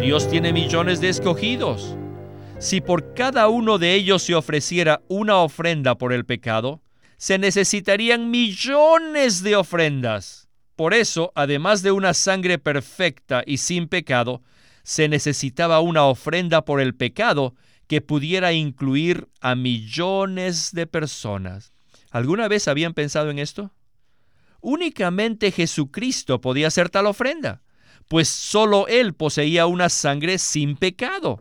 Dios tiene millones de escogidos. Si por cada uno de ellos se ofreciera una ofrenda por el pecado, se necesitarían millones de ofrendas. Por eso, además de una sangre perfecta y sin pecado, se necesitaba una ofrenda por el pecado que pudiera incluir a millones de personas. ¿Alguna vez habían pensado en esto? Únicamente Jesucristo podía hacer tal ofrenda, pues solo Él poseía una sangre sin pecado.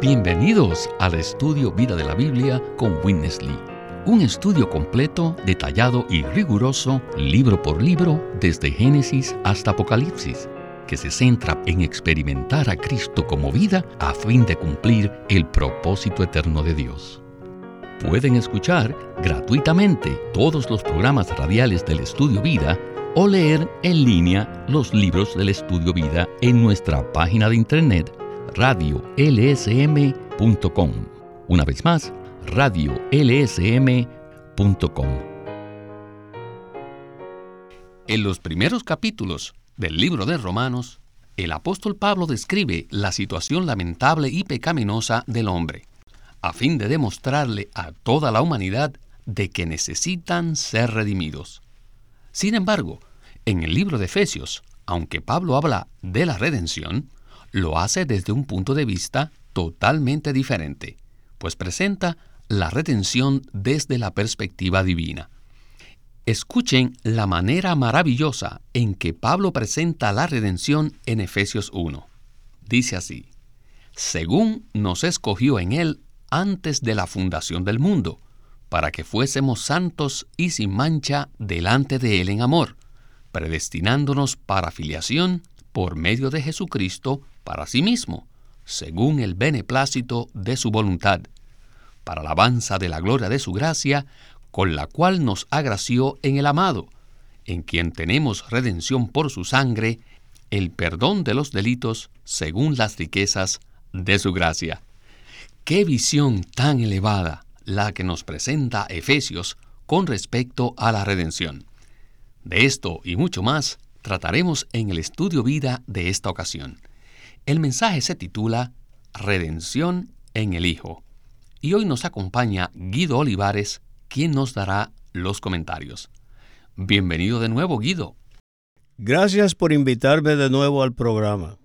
Bienvenidos al estudio Vida de la Biblia con Witness Lee. Un estudio completo, detallado y riguroso, libro por libro, desde Génesis hasta Apocalipsis, que se centra en experimentar a Cristo como vida a fin de cumplir el propósito eterno de Dios. Pueden escuchar gratuitamente todos los programas radiales del Estudio Vida o leer en línea los libros del Estudio Vida en nuestra página de internet radiolsm.com. Una vez más, radiolsm.com. En los primeros capítulos del libro de Romanos, el apóstol Pablo describe la situación lamentable y pecaminosa del hombre, a fin de demostrarle a toda la humanidad de que necesitan ser redimidos. Sin embargo, en el libro de Efesios, aunque Pablo habla de la redención, lo hace desde un punto de vista totalmente diferente, pues presenta la redención desde la perspectiva divina. Escuchen la manera maravillosa en que Pablo presenta la redención en Efesios 1. Dice así, según nos escogió en él antes de la fundación del mundo, para que fuésemos santos y sin mancha delante de él en amor, predestinándonos para filiación por medio de Jesucristo para sí mismo, según el beneplácito de su voluntad, para alabanza de la gloria de su gracia, con la cual nos agració en el amado, en quien tenemos redención por su sangre, el perdón de los delitos según las riquezas de su gracia. Qué visión tan elevada la que nos presenta Efesios con respecto a la redención. De esto y mucho más trataremos en el estudio vida de esta ocasión. El mensaje se titula Redención en el Hijo. Y hoy nos acompaña Guido Olivares, quien nos dará los comentarios. Bienvenido de nuevo, Guido. Gracias por invitarme de nuevo al programa.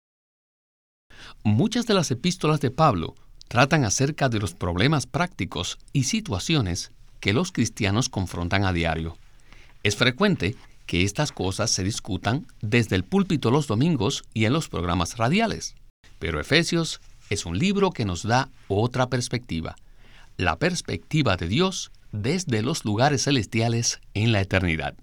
Muchas de las epístolas de Pablo tratan acerca de los problemas prácticos y situaciones que los cristianos confrontan a diario. Es frecuente que estas cosas se discutan desde el púlpito los domingos y en los programas radiales. Pero Efesios es un libro que nos da otra perspectiva, la perspectiva de Dios desde los lugares celestiales en la eternidad.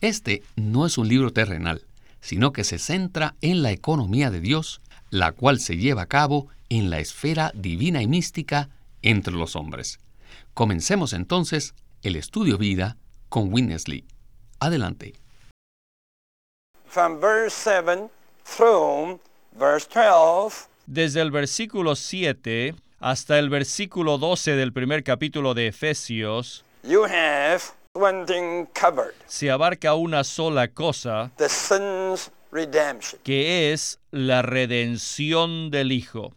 Este no es un libro terrenal, sino que se centra en la economía de Dios, la cual se lleva a cabo en la esfera divina y mística entre los hombres. Comencemos entonces el estudio vida con Winnesley. Adelante. Desde el versículo 7 hasta el versículo 12 del primer capítulo de Efesios, se abarca una sola cosa, que es la redención del Hijo.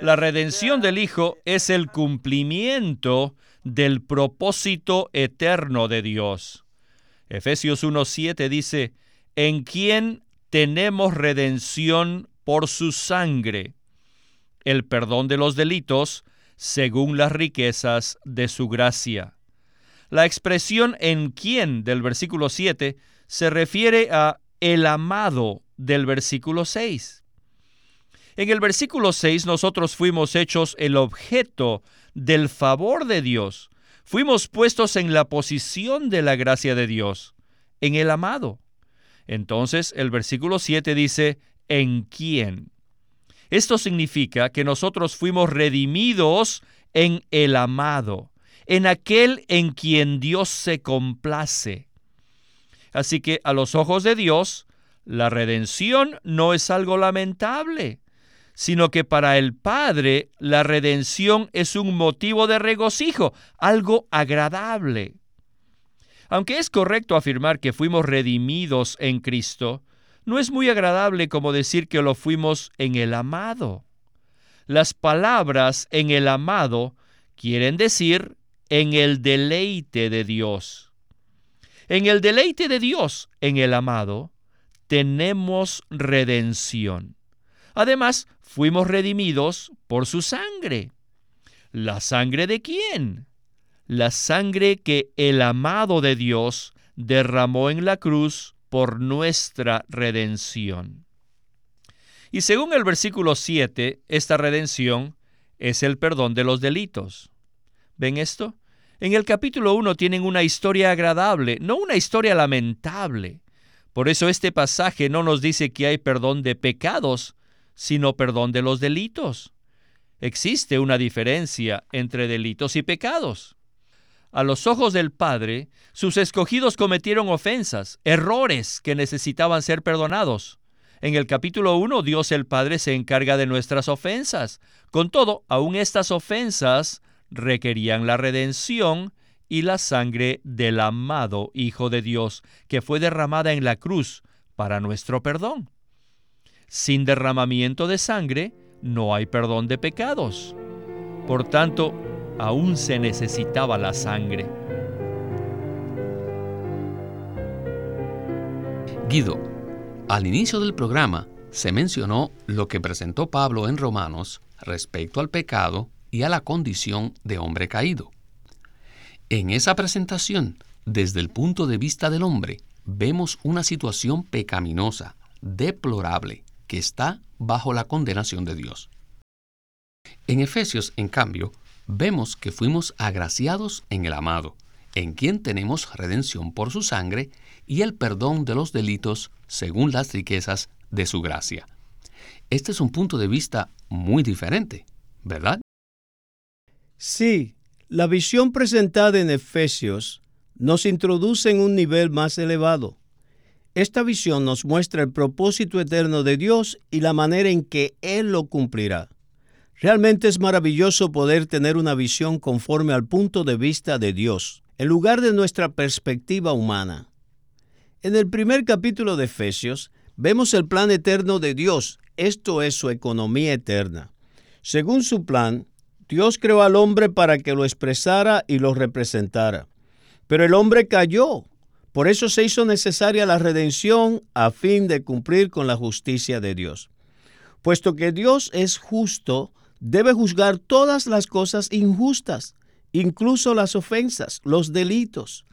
La redención del Hijo es el cumplimiento del propósito eterno de Dios. Efesios 1.7 dice, en quien tenemos redención por su sangre, el perdón de los delitos, según las riquezas de su gracia. La expresión en quien del versículo 7 se refiere a el amado del versículo 6. En el versículo 6 nosotros fuimos hechos el objeto del favor de Dios. Fuimos puestos en la posición de la gracia de Dios, en el amado. Entonces el versículo 7 dice, ¿en quién? Esto significa que nosotros fuimos redimidos en el amado, en aquel en quien Dios se complace. Así que a los ojos de Dios, la redención no es algo lamentable sino que para el Padre la redención es un motivo de regocijo, algo agradable. Aunque es correcto afirmar que fuimos redimidos en Cristo, no es muy agradable como decir que lo fuimos en el amado. Las palabras en el amado quieren decir en el deleite de Dios. En el deleite de Dios, en el amado, tenemos redención. Además, fuimos redimidos por su sangre. ¿La sangre de quién? La sangre que el amado de Dios derramó en la cruz por nuestra redención. Y según el versículo 7, esta redención es el perdón de los delitos. ¿Ven esto? En el capítulo 1 tienen una historia agradable, no una historia lamentable. Por eso este pasaje no nos dice que hay perdón de pecados, sino perdón de los delitos. Existe una diferencia entre delitos y pecados. A los ojos del Padre, sus escogidos cometieron ofensas, errores que necesitaban ser perdonados. En el capítulo 1, Dios el Padre se encarga de nuestras ofensas. Con todo, aún estas ofensas requerían la redención y la sangre del amado Hijo de Dios, que fue derramada en la cruz para nuestro perdón. Sin derramamiento de sangre no hay perdón de pecados. Por tanto, aún se necesitaba la sangre. Guido, al inicio del programa se mencionó lo que presentó Pablo en Romanos respecto al pecado y a la condición de hombre caído. En esa presentación, desde el punto de vista del hombre, vemos una situación pecaminosa, deplorable, que está bajo la condenación de Dios. En Efesios, en cambio, vemos que fuimos agraciados en el amado, en quien tenemos redención por su sangre y el perdón de los delitos según las riquezas de su gracia. Este es un punto de vista muy diferente, ¿verdad? Sí, la visión presentada en Efesios nos introduce en un nivel más elevado. Esta visión nos muestra el propósito eterno de Dios y la manera en que Él lo cumplirá. Realmente es maravilloso poder tener una visión conforme al punto de vista de Dios, en lugar de nuestra perspectiva humana. En el primer capítulo de Efesios vemos el plan eterno de Dios, esto es su economía eterna. Según su plan, Dios creó al hombre para que lo expresara y lo representara. Pero el hombre cayó, por eso se hizo necesaria la redención a fin de cumplir con la justicia de Dios. Puesto que Dios es justo, debe juzgar todas las cosas injustas, incluso las ofensas, los delitos.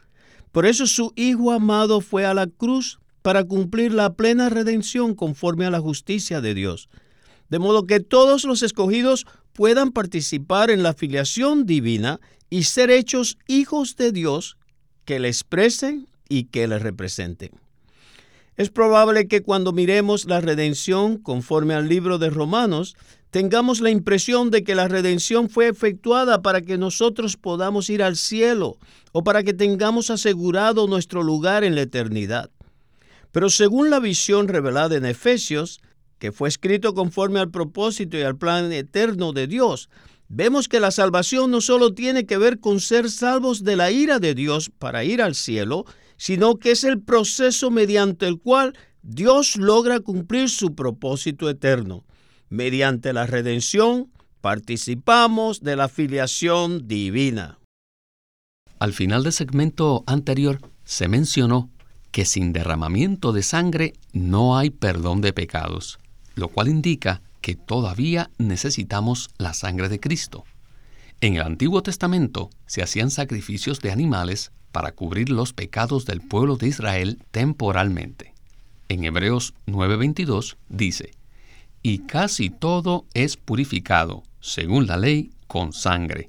Por eso su Hijo amado fue a la cruz para cumplir la plena redención conforme a la justicia de Dios. De modo que todos los escogidos puedan participar en la filiación divina y ser hechos hijos de Dios que le expresen y que le representen. Es probable que cuando miremos la redención conforme al libro de Romanos, tengamos la impresión de que la redención fue efectuada para que nosotros podamos ir al cielo o para que tengamos asegurado nuestro lugar en la eternidad. Pero según la visión revelada en Efesios, que fue escrito conforme al propósito y al plan eterno de Dios, vemos que la salvación no solo tiene que ver con ser salvos de la ira de Dios para ir al cielo, sino que es el proceso mediante el cual Dios logra cumplir su propósito eterno. Mediante la redención, participamos de la filiación divina. Al final del segmento anterior se mencionó que sin derramamiento de sangre no hay perdón de pecados, lo cual indica que todavía necesitamos la sangre de Cristo. En el Antiguo Testamento se hacían sacrificios de animales para cubrir los pecados del pueblo de Israel temporalmente. En Hebreos 9:22 dice, y casi todo es purificado, según la ley, con sangre,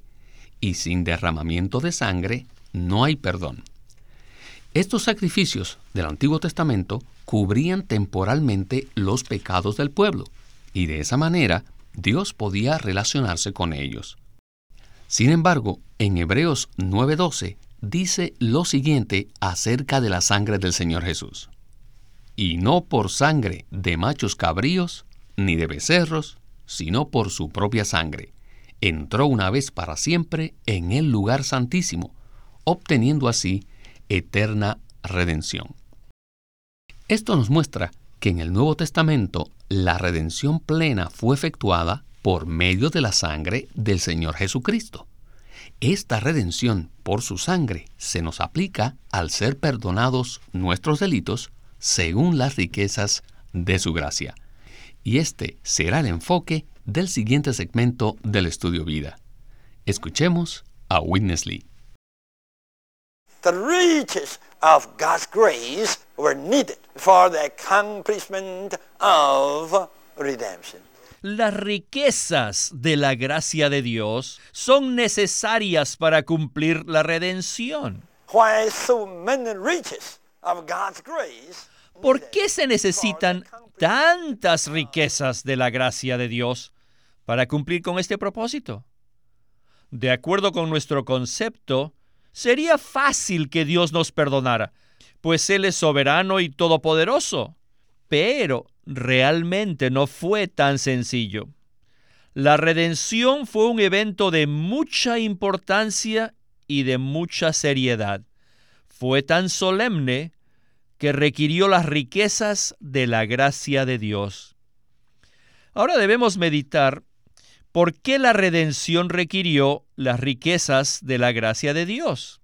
y sin derramamiento de sangre no hay perdón. Estos sacrificios del Antiguo Testamento cubrían temporalmente los pecados del pueblo, y de esa manera Dios podía relacionarse con ellos. Sin embargo, en Hebreos 9:12 dice lo siguiente acerca de la sangre del Señor Jesús. Y no por sangre de machos cabríos, ni de becerros, sino por su propia sangre. Entró una vez para siempre en el lugar santísimo, obteniendo así eterna redención. Esto nos muestra que en el Nuevo Testamento la redención plena fue efectuada por medio de la sangre del Señor Jesucristo. Esta redención por su sangre se nos aplica al ser perdonados nuestros delitos según las riquezas de su gracia. Y este será el enfoque del siguiente segmento del estudio vida. Escuchemos a Witness Lee. The riches of God's grace were needed for the accomplishment of redemption. Las riquezas de la gracia de Dios son necesarias para cumplir la redención. Why so many riches of God's grace? ¿Por qué se necesitan tantas riquezas de la gracia de Dios para cumplir con este propósito? De acuerdo con nuestro concepto, sería fácil que Dios nos perdonara, pues Él es soberano y todopoderoso. Pero realmente no fue tan sencillo. La redención fue un evento de mucha importancia y de mucha seriedad. Fue tan solemne que requirió las riquezas de la gracia de Dios. Ahora debemos meditar por qué la redención requirió las riquezas de la gracia de Dios.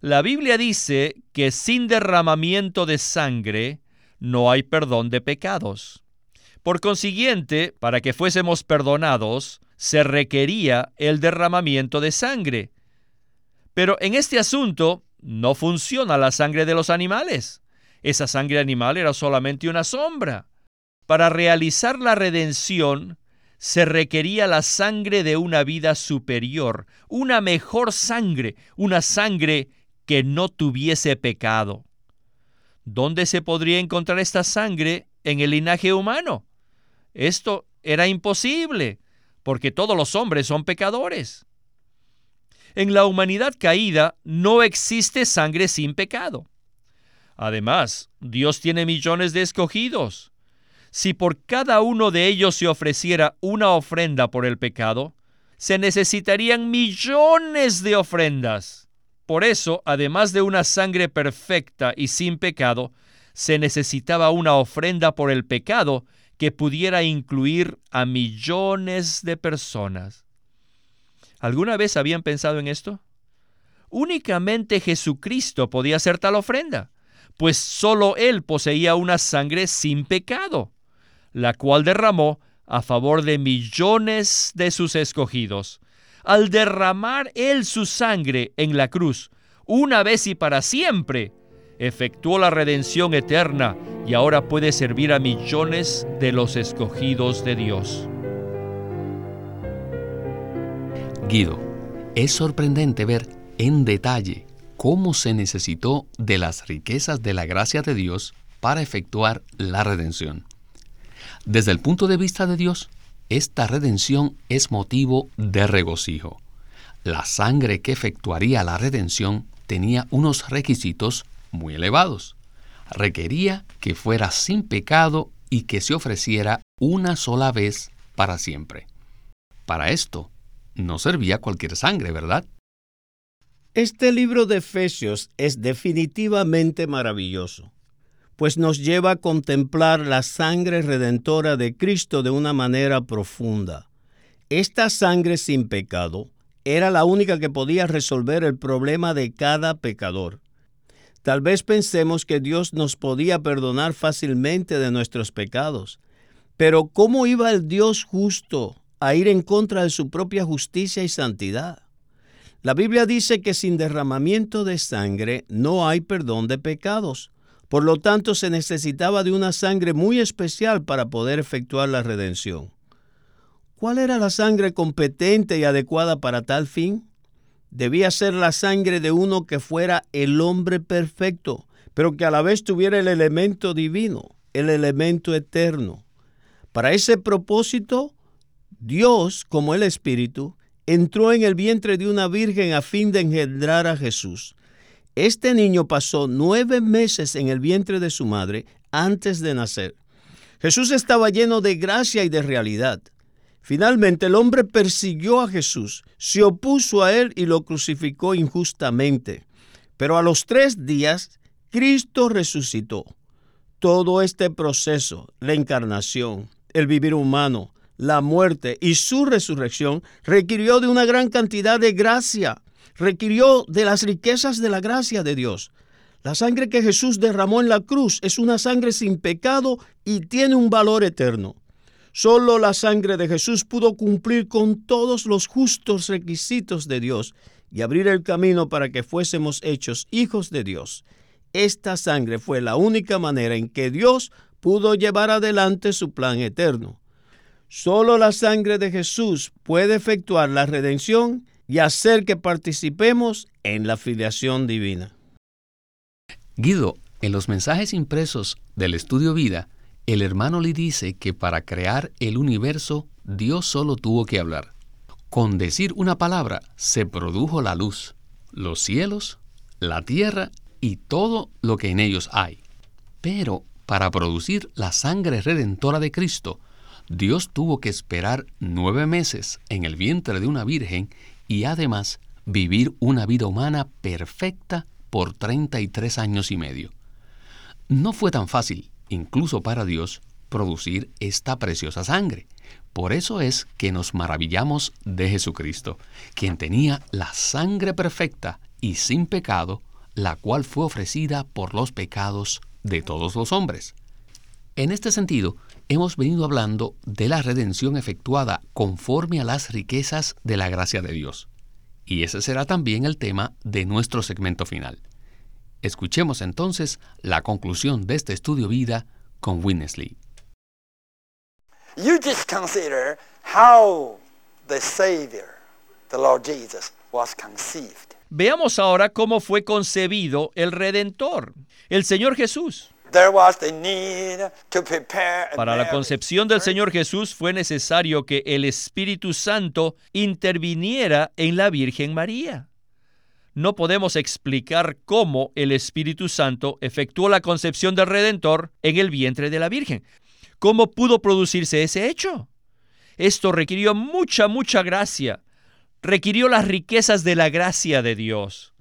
La Biblia dice que sin derramamiento de sangre no hay perdón de pecados. Por consiguiente, para que fuésemos perdonados, se requería el derramamiento de sangre. Pero en este asunto no funciona la sangre de los animales. Esa sangre animal era solamente una sombra. Para realizar la redención se requería la sangre de una vida superior, una mejor sangre, una sangre que no tuviese pecado. ¿Dónde se podría encontrar esta sangre en el linaje humano? Esto era imposible, porque todos los hombres son pecadores. En la humanidad caída no existe sangre sin pecado. Además, Dios tiene millones de escogidos. Si por cada uno de ellos se ofreciera una ofrenda por el pecado, se necesitarían millones de ofrendas. Por eso, además de una sangre perfecta y sin pecado, se necesitaba una ofrenda por el pecado que pudiera incluir a millones de personas. ¿Alguna vez habían pensado en esto? Únicamente Jesucristo podía hacer tal ofrenda, pues sólo Él poseía una sangre sin pecado, la cual derramó a favor de millones de sus escogidos al derramar Él su sangre en la cruz, una vez y para siempre, efectuó la redención eterna y ahora puede servir a millones de los escogidos de Dios. Guido, es sorprendente ver en detalle cómo se necesitó de las riquezas de la gracia de Dios para efectuar la redención. Desde el punto de vista de Dios, esta redención es motivo de regocijo. La sangre que efectuaría la redención tenía unos requisitos muy elevados. Requería que fuera sin pecado y que se ofreciera una sola vez para siempre. Para esto, no servía cualquier sangre, ¿verdad? Este libro de Efesios es definitivamente maravilloso pues nos lleva a contemplar la sangre redentora de Cristo de una manera profunda. Esta sangre sin pecado era la única que podía resolver el problema de cada pecador. Tal vez pensemos que Dios nos podía perdonar fácilmente de nuestros pecados, pero ¿cómo iba el Dios justo a ir en contra de su propia justicia y santidad? La Biblia dice que sin derramamiento de sangre no hay perdón de pecados. Por lo tanto, se necesitaba de una sangre muy especial para poder efectuar la redención. ¿Cuál era la sangre competente y adecuada para tal fin? Debía ser la sangre de uno que fuera el hombre perfecto, pero que a la vez tuviera el elemento divino, el elemento eterno. Para ese propósito, Dios, como el Espíritu, entró en el vientre de una virgen a fin de engendrar a Jesús. Este niño pasó nueve meses en el vientre de su madre antes de nacer. Jesús estaba lleno de gracia y de realidad. Finalmente el hombre persiguió a Jesús, se opuso a él y lo crucificó injustamente. Pero a los tres días, Cristo resucitó. Todo este proceso, la encarnación, el vivir humano, la muerte y su resurrección requirió de una gran cantidad de gracia, requirió de las riquezas de la gracia de Dios. La sangre que Jesús derramó en la cruz es una sangre sin pecado y tiene un valor eterno. Solo la sangre de Jesús pudo cumplir con todos los justos requisitos de Dios y abrir el camino para que fuésemos hechos hijos de Dios. Esta sangre fue la única manera en que Dios pudo llevar adelante su plan eterno. Solo la sangre de Jesús puede efectuar la redención y hacer que participemos en la filiación divina. Guido, en los mensajes impresos del estudio vida, el hermano le dice que para crear el universo Dios solo tuvo que hablar. Con decir una palabra se produjo la luz, los cielos, la tierra y todo lo que en ellos hay. Pero para producir la sangre redentora de Cristo, Dios tuvo que esperar nueve meses en el vientre de una virgen y además vivir una vida humana perfecta por 33 años y medio. No fue tan fácil, incluso para Dios, producir esta preciosa sangre. Por eso es que nos maravillamos de Jesucristo, quien tenía la sangre perfecta y sin pecado, la cual fue ofrecida por los pecados de todos los hombres. En este sentido, hemos venido hablando de la redención efectuada conforme a las riquezas de la gracia de Dios. Y ese será también el tema de nuestro segmento final. Escuchemos entonces la conclusión de este estudio vida con Winnesley. You just consider how the Savior, the Lord Jesus, was conceived. Veamos ahora cómo fue concebido el Redentor, el Señor Jesús. Para la concepción del Señor Jesús fue necesario que el Espíritu Santo interviniera en la Virgen María. No podemos explicar cómo el Espíritu Santo efectuó la concepción del Redentor en el vientre de la Virgen. ¿Cómo pudo producirse ese hecho? Esto requirió mucha, mucha gracia. Requirió las riquezas de la gracia de Dios.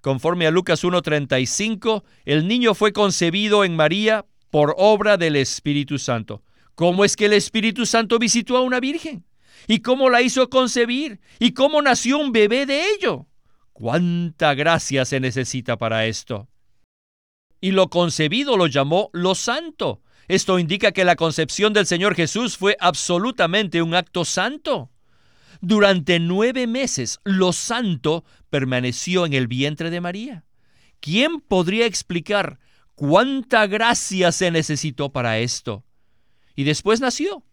Conforme a Lucas 1.35, el niño fue concebido en María por obra del Espíritu Santo. ¿Cómo es que el Espíritu Santo visitó a una virgen? ¿Y cómo la hizo concebir? ¿Y cómo nació un bebé de ello? ¿Cuánta gracia se necesita para esto? Y lo concebido lo llamó lo santo. Esto indica que la concepción del Señor Jesús fue absolutamente un acto santo. Durante nueve meses, lo santo permaneció en el vientre de María. ¿Quién podría explicar cuánta gracia se necesitó para esto? Y después nació.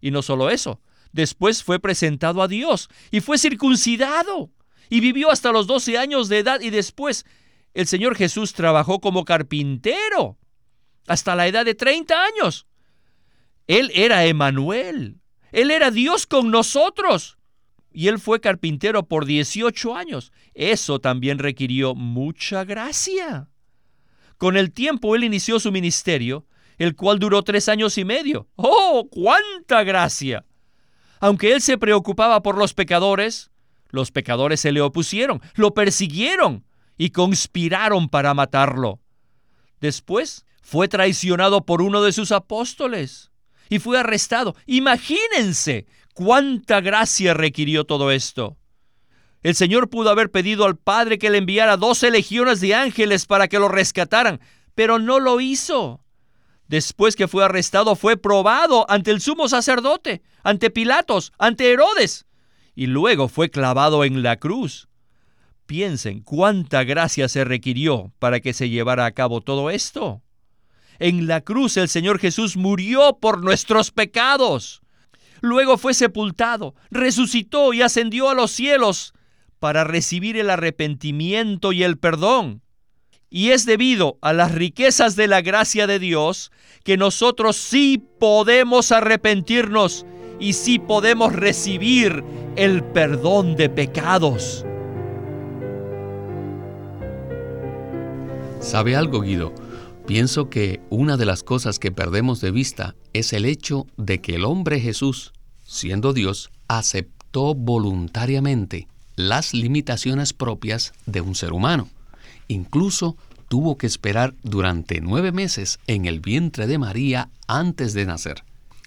Y no solo eso, después fue presentado a Dios y fue circuncidado. Y vivió hasta los 12 años de edad y después el Señor Jesús trabajó como carpintero hasta la edad de 30 años. Él era Emanuel. Él era Dios con nosotros. Y él fue carpintero por 18 años. Eso también requirió mucha gracia. Con el tiempo él inició su ministerio, el cual duró tres años y medio. ¡Oh, cuánta gracia! Aunque él se preocupaba por los pecadores, los pecadores se le opusieron, lo persiguieron y conspiraron para matarlo. Después fue traicionado por uno de sus apóstoles y fue arrestado. Imagínense cuánta gracia requirió todo esto. El Señor pudo haber pedido al Padre que le enviara doce legiones de ángeles para que lo rescataran, pero no lo hizo. Después que fue arrestado, fue probado ante el sumo sacerdote, ante Pilatos, ante Herodes, y luego fue clavado en la cruz. Piensen cuánta gracia se requirió para que se llevara a cabo todo esto. En la cruz el Señor Jesús murió por nuestros pecados. Luego fue sepultado, resucitó y ascendió a los cielos para recibir el arrepentimiento y el perdón. Y es debido a las riquezas de la gracia de Dios que nosotros sí podemos arrepentirnos y sí podemos recibir el perdón de pecados. ¿Sabe algo, Guido? Pienso que una de las cosas que perdemos de vista es el hecho de que el hombre Jesús, siendo Dios, aceptó voluntariamente las limitaciones propias de un ser humano. Incluso tuvo que esperar durante nueve meses en el vientre de María antes de nacer.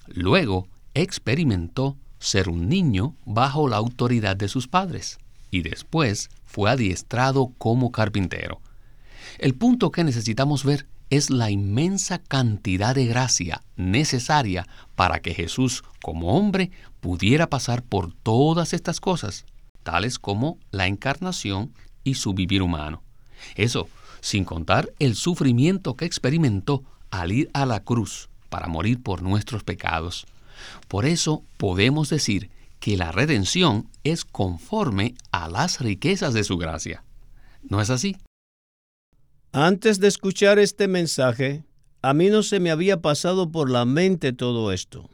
Luego experimentó ser un niño bajo la autoridad de sus padres y después fue adiestrado como carpintero. El punto que necesitamos ver es la inmensa cantidad de gracia necesaria para que Jesús como hombre pudiera pasar por todas estas cosas, tales como la encarnación y su vivir humano. Eso, sin contar el sufrimiento que experimentó al ir a la cruz para morir por nuestros pecados. Por eso podemos decir que la redención es conforme a las riquezas de su gracia. ¿No es así? Antes de escuchar este mensaje, a mí no se me había pasado por la mente todo esto.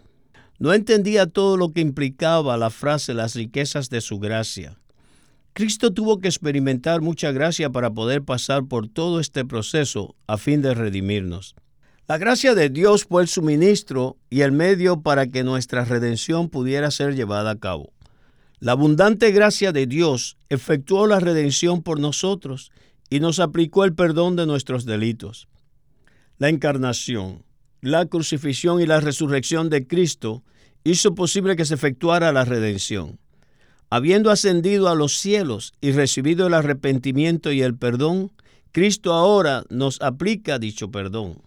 No entendía todo lo que implicaba la frase las riquezas de su gracia. Cristo tuvo que experimentar mucha gracia para poder pasar por todo este proceso a fin de redimirnos. La gracia de Dios fue el suministro y el medio para que nuestra redención pudiera ser llevada a cabo. La abundante gracia de Dios efectuó la redención por nosotros y nos aplicó el perdón de nuestros delitos. La encarnación, la crucifixión y la resurrección de Cristo hizo posible que se efectuara la redención. Habiendo ascendido a los cielos y recibido el arrepentimiento y el perdón, Cristo ahora nos aplica dicho perdón.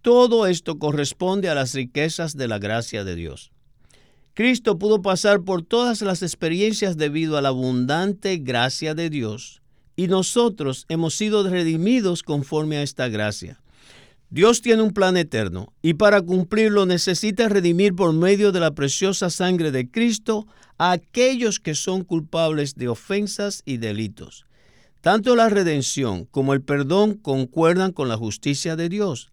Todo esto corresponde a las riquezas de la gracia de Dios. Cristo pudo pasar por todas las experiencias debido a la abundante gracia de Dios y nosotros hemos sido redimidos conforme a esta gracia. Dios tiene un plan eterno y para cumplirlo necesita redimir por medio de la preciosa sangre de Cristo a aquellos que son culpables de ofensas y delitos. Tanto la redención como el perdón concuerdan con la justicia de Dios,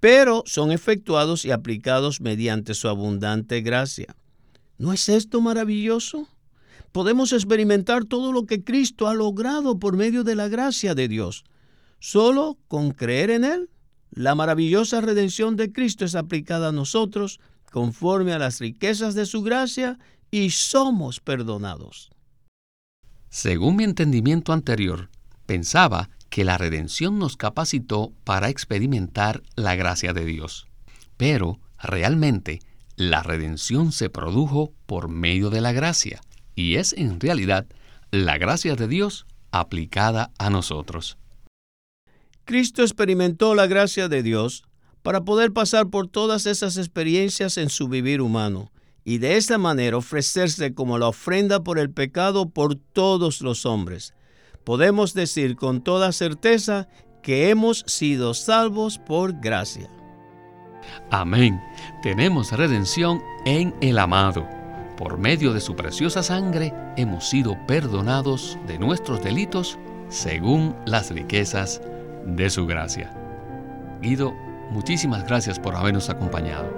pero son efectuados y aplicados mediante su abundante gracia. ¿No es esto maravilloso? Podemos experimentar todo lo que Cristo ha logrado por medio de la gracia de Dios. Solo con creer en Él, la maravillosa redención de Cristo es aplicada a nosotros conforme a las riquezas de su gracia y somos perdonados. Según mi entendimiento anterior, pensaba que la redención nos capacitó para experimentar la gracia de Dios. Pero, realmente, la redención se produjo por medio de la gracia y es en realidad la gracia de Dios aplicada a nosotros. Cristo experimentó la gracia de Dios para poder pasar por todas esas experiencias en su vivir humano y de esa manera ofrecerse como la ofrenda por el pecado por todos los hombres. Podemos decir con toda certeza que hemos sido salvos por gracia. Amén. Tenemos redención en el amado. Por medio de su preciosa sangre hemos sido perdonados de nuestros delitos según las riquezas de su gracia. Guido, muchísimas gracias por habernos acompañado.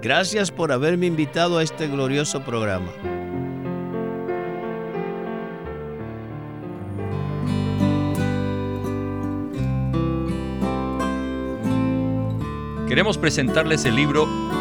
Gracias por haberme invitado a este glorioso programa. Queremos presentarles el libro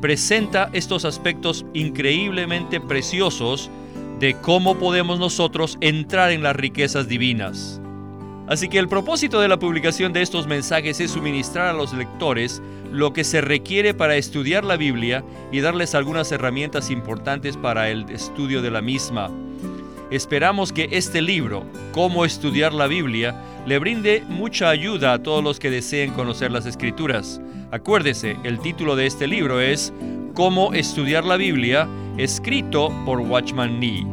presenta estos aspectos increíblemente preciosos de cómo podemos nosotros entrar en las riquezas divinas. Así que el propósito de la publicación de estos mensajes es suministrar a los lectores lo que se requiere para estudiar la Biblia y darles algunas herramientas importantes para el estudio de la misma. Esperamos que este libro, Cómo estudiar la Biblia, le brinde mucha ayuda a todos los que deseen conocer las escrituras. Acuérdese, el título de este libro es Cómo estudiar la Biblia, escrito por Watchman Nee.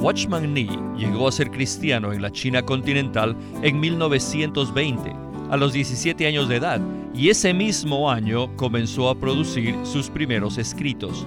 Watchman Nee llegó a ser cristiano en la China continental en 1920, a los 17 años de edad, y ese mismo año comenzó a producir sus primeros escritos.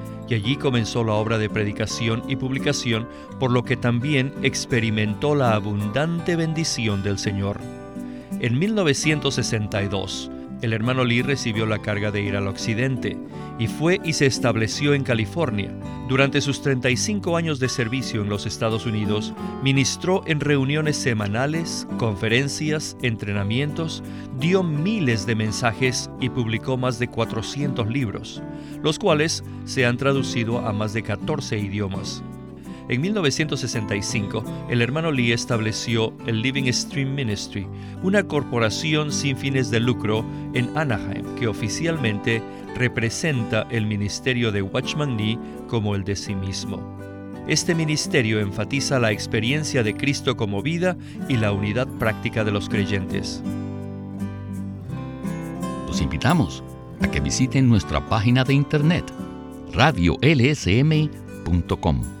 y allí comenzó la obra de predicación y publicación, por lo que también experimentó la abundante bendición del Señor. En 1962, el hermano Lee recibió la carga de ir al occidente y fue y se estableció en California. Durante sus 35 años de servicio en los Estados Unidos, ministró en reuniones semanales, conferencias, entrenamientos, dio miles de mensajes y publicó más de 400 libros, los cuales se han traducido a más de 14 idiomas. En 1965, el hermano Lee estableció el Living Stream Ministry, una corporación sin fines de lucro en Anaheim que oficialmente representa el ministerio de Watchman Nee como el de sí mismo. Este ministerio enfatiza la experiencia de Cristo como vida y la unidad práctica de los creyentes. Los invitamos a que visiten nuestra página de internet radiolsm.com